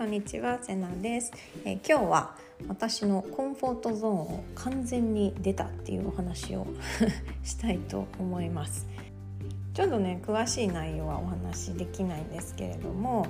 こんにちはセナです、え、今日は私のコンフォートゾーンを完全に出たっていうお話を したいと思います。ちょっとね詳しい内容はお話できないんですけれども、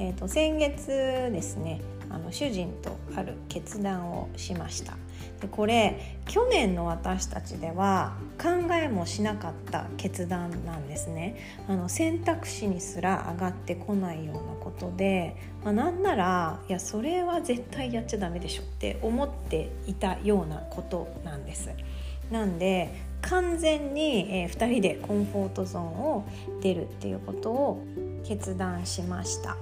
えーと、先月ですねあの主人とある決断をしました。でこれ去年の私たちでは考えもしなかった決断なんですね。あの選択肢にすら上がってこないようなことで、まあ、なんならいやそれは絶対やっちゃダメでしょって思っていたようなことなんです。なんで完全に、えー、2人でコンフォートゾーンを出るっていうことを決断しました。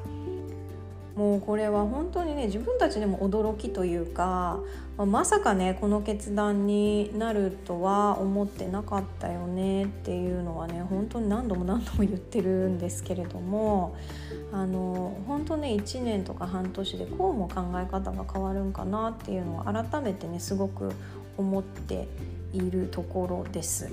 もうこれは本当にね自分たちでも驚きというかまさかねこの決断になるとは思ってなかったよねっていうのはね本当に何度も何度も言ってるんですけれどもあの本当ね1年とか半年でこうも考え方が変わるんかなっていうのを改めてねすごく思っているところです。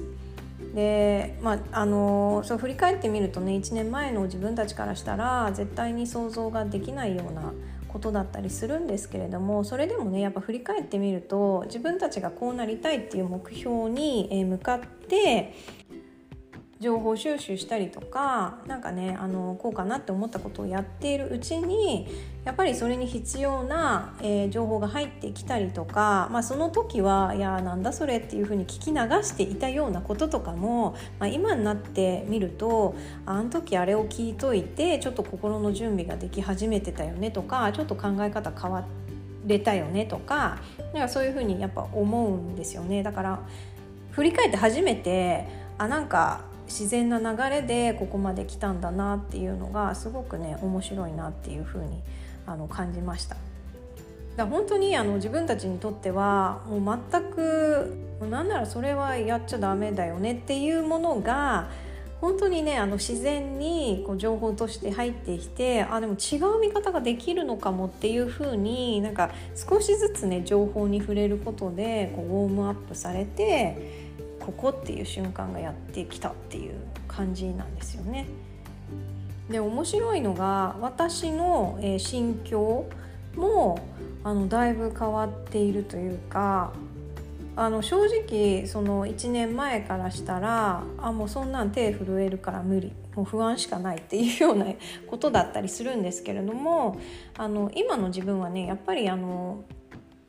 でまああのそう振り返ってみるとね1年前の自分たちからしたら絶対に想像ができないようなことだったりするんですけれどもそれでもねやっぱ振り返ってみると自分たちがこうなりたいっていう目標に向かって情報収集したりとか何かねあのこうかなって思ったことをやっているうちにやっぱりそれに必要な、えー、情報が入ってきたりとか、まあ、その時はいやなんだそれっていうふうに聞き流していたようなこととかも、まあ、今になってみるとあの時あれを聞いといてちょっと心の準備ができ始めてたよねとかちょっと考え方変われたよねとかなんかそういうふうにやっぱ思うんですよね。だから振り返って初めてあなんか自然な流れでここまで来たんだなっていうのがすごくね面白いなっていうふうにあの感じました。だ本当にあの自分たちにとってはもう全くなんならそれはやっちゃダメだよねっていうものが本当にねあの自然にこう情報として入ってきてあでも違う見方ができるのかもっていうふうになんか少しずつね情報に触れることでこうウォームアップされてここっていう瞬間がやってきたっていう感じなんですよね。で面白いのが私の、え心境もあのだいぶ変わっているというかあの正直その1年前からしたらあもうそんなん手震えるから無理もう不安しかないっていうようなことだったりするんですけれどもあの今の自分はねやっぱりあの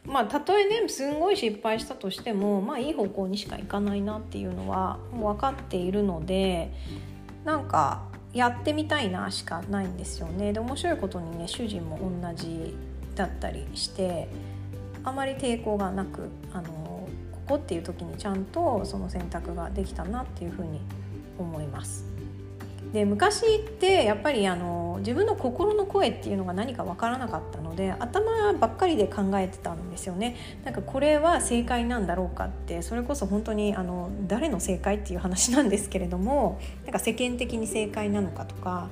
まあたとえねすんごい失敗したとしてもまあいい方向にしかいかないなっていうのはもう分かっているのでなんかやってみたいなしかないんですよね。で面白いことにね主人も同じだったりしてあまり抵抗がなくあのここっていう時にちゃんとその選択ができたなっていうふうに思います。で昔ってやっぱりあの自分の心の声っていうのが何か分からなかったので頭ばっかりで考えてたんですよね。なんかこれは正解なんだろうかってそれこそ本当にあの誰の正解っていう話なんですけれどもなんか世間的に正解なのかとか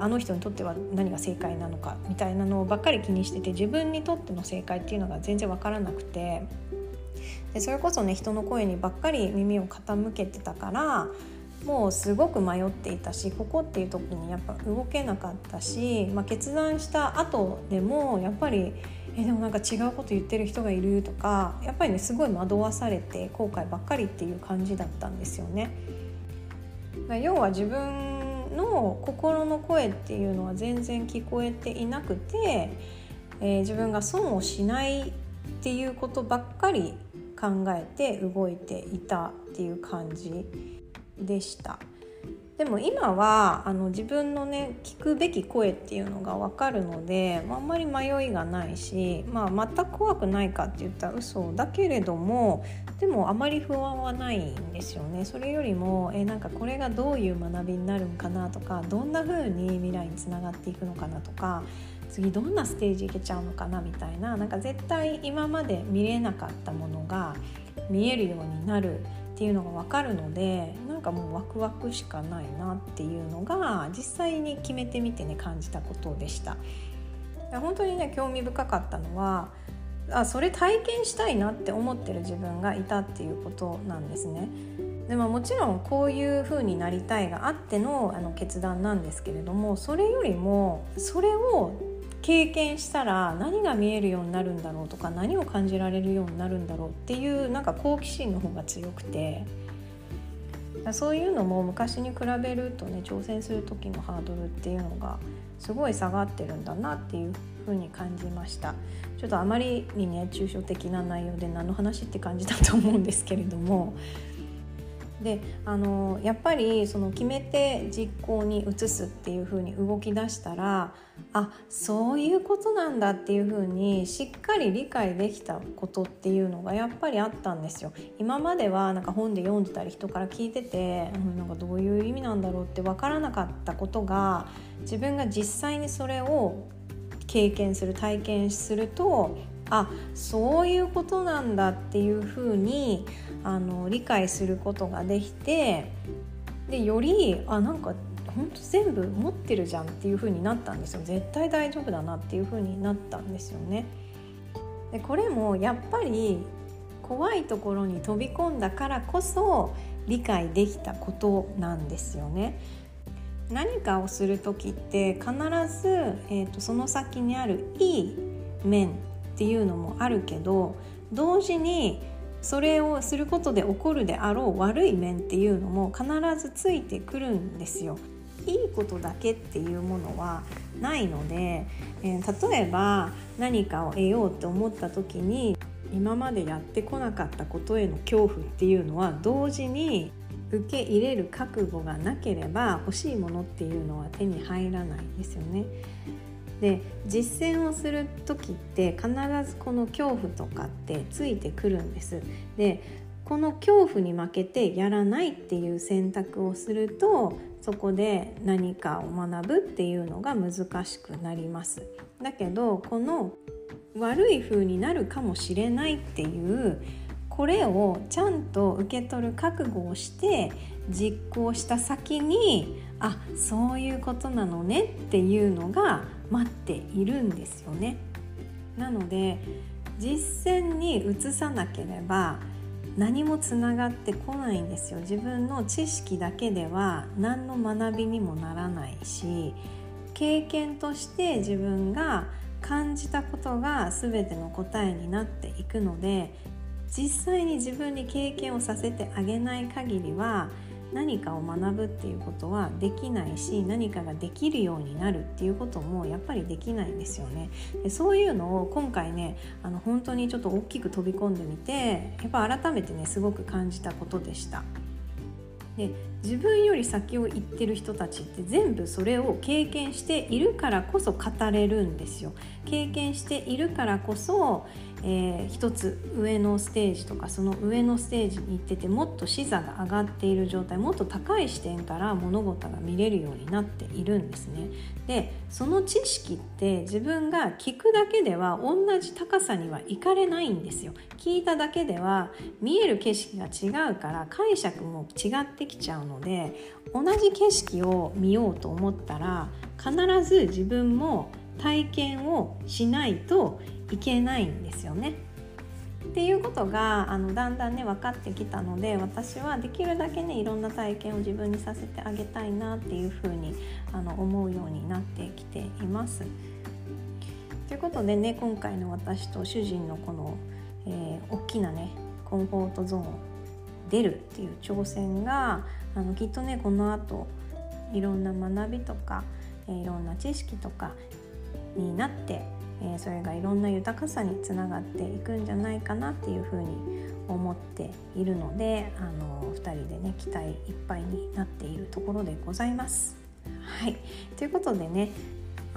あの人にとっては何が正解なのかみたいなのばっかり気にしてて自分にとっての正解っていうのが全然分からなくてでそれこそね人の声にばっかり耳を傾けてたからもうすごく迷っていたしここっていう時にやっぱ動けなかったし、まあ、決断した後でもやっぱりえでもなんか違うこと言ってる人がいるとかやっぱりねすごい惑わされて後悔ばっかりっていう感じだったんですよね。要は自分の心の声っていうのは全然聞こえていなくて、えー、自分が損をしないっていうことばっかり考えて動いていたっていう感じでした。でも今はあの自分のね聞くべき声っていうのが分かるので、まあ、んまり迷いがないし、まあ、全く怖くないかって言ったら嘘だけれどもでもあまり不安はないんですよね。それよりもえなんかこれがどういう学びになるんかなとかどんな風に未来につながっていくのかなとか次どんなステージいけちゃうのかなみたいななんか絶対今まで見れなかったものが見えるようになるっていうのが分かるのでなんかもうワクワクしかないなっていうのが実際に決めてみてね感じたことでした。本当にね興味深かったのはあそれ体験したいなって思ってる自分がいたっていうことなんですね。でももちろんこういう風になりたいがあってのあの決断なんですけれどもそれよりもそれを経験したら何が見えるようになるんだろうとか何を感じられるようになるんだろうっていうなんか好奇心の方が強くてそういうのも昔に比べるとね挑戦する時のハードルっていうのがすごい下がってるんだなっていうふうに感じました。ちょっとあまりにね抽象的な内容で何の話って感じだと思うんですけれどもであのやっぱりその決めて実行に移すっていう風に動き出したらあそういうことなんだっていう風にしっかり理解できたことっていうのがやっぱりあったんですよ。今まではなんか本で読んでたり人から聞いてて、うん、なんかどういう意味なんだろうって分からなかったことが自分が実際にそれを経験する体験するとあそういうことなんだっていうふうにあの理解することができてでよりあなんか本当全部持ってるじゃんっていう風になったんですよ絶対大丈夫だなっていう風になったんですよね。でこれもやっぱり怖いところに飛び込んだからこそ理解できたことなんですよね。何かをする時って必ず、えーとその先にあるいい面っていうのもあるけど同時にそれをすることで起こるであろう悪い面っていうのも必ずついてくるんですよ。いいことだけっていうものはないので、えー、例えば何かを得ようと思った時に今までやってこなかったことへの恐怖っていうのは同時に受け入れる覚悟がなければ欲しいものっていうのは手に入らないんですよね。で実践をする時って必ずこの恐怖とかってついてくるんです。でこの恐怖に負けてやらないっていう選択をするとそこで何かを学ぶっていうのが難しくなります。だけどこの悪い風になるかもしれないっていうこれをちゃんと受け取る覚悟をして実行した先にあそういうことなのねっていうのが待っているんですよね。なので実践に移さなければ何もつながってこないんですよ自分の知識だけでは何の学びにもならないし経験として自分が感じたことが全ての答えになっていくので実際に自分に経験をさせてあげない限りは何かを学ぶっていうことはできないし何かができるようになるっていうこともやっぱりできないんですよね。でそういうのを今回ねあの本当にちょっと大きく飛び込んでみてやっぱ改めてねすごく感じたことでした。で自分より先を行ってる人たちって全部それを経験しているからこそ語れるんですよ。経験しているからこそえー、一つ上のステージとかその上のステージに行っててもっと視座が上がっている状態もっと高い視点から物事が見れるようになっているんですね。でその知識って自分が聞くだけでは同じ高さには行かれないんですよ。聞いただけでは見える景色が違うから解釈も違ってきちゃうので同じ景色を見ようと思ったら必ず自分も体験をしないといけないんですよね。っていうことがあのだんだんね分かってきたので私はできるだけねいろんな体験を自分にさせてあげたいなっていうふうにあの思うようになってきています。ということでね今回の私と主人のこの、えー、大きなねコンフォートゾーン出るっていう挑戦があのきっとねこの後いろんな学びとかえいろんな知識とかになってえ、それがいろんな豊かさにつながっていくんじゃないかなっていうふうに思っているのであの2人でね期待いっぱいになっているところでございます。はいということでね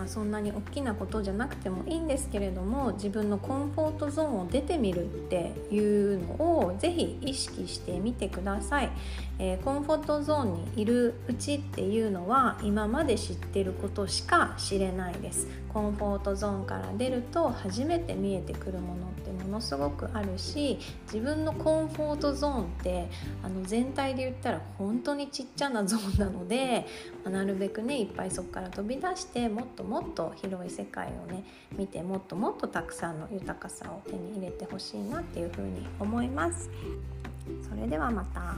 まあ、そんなに大きなことじゃなくてもいいんですけれども自分のコンフォートゾーンを出てみるっていうのをぜひ意識してみてください、えー、コンフォートゾーンにいるうちっていうのは今まで知ってることしか知れないです。コンフォートゾーンから出ると初めて見えてくるものっものすごくあるし自分のコンフォートゾーンってあの全体で言ったら本当にちっちゃなゾーンなので、まあ、なるべくねいっぱいそこから飛び出してもっともっと広い世界をね見てもっともっとたくさんの豊かさを手に入れてほしいなっていうふうに思います。それではまた。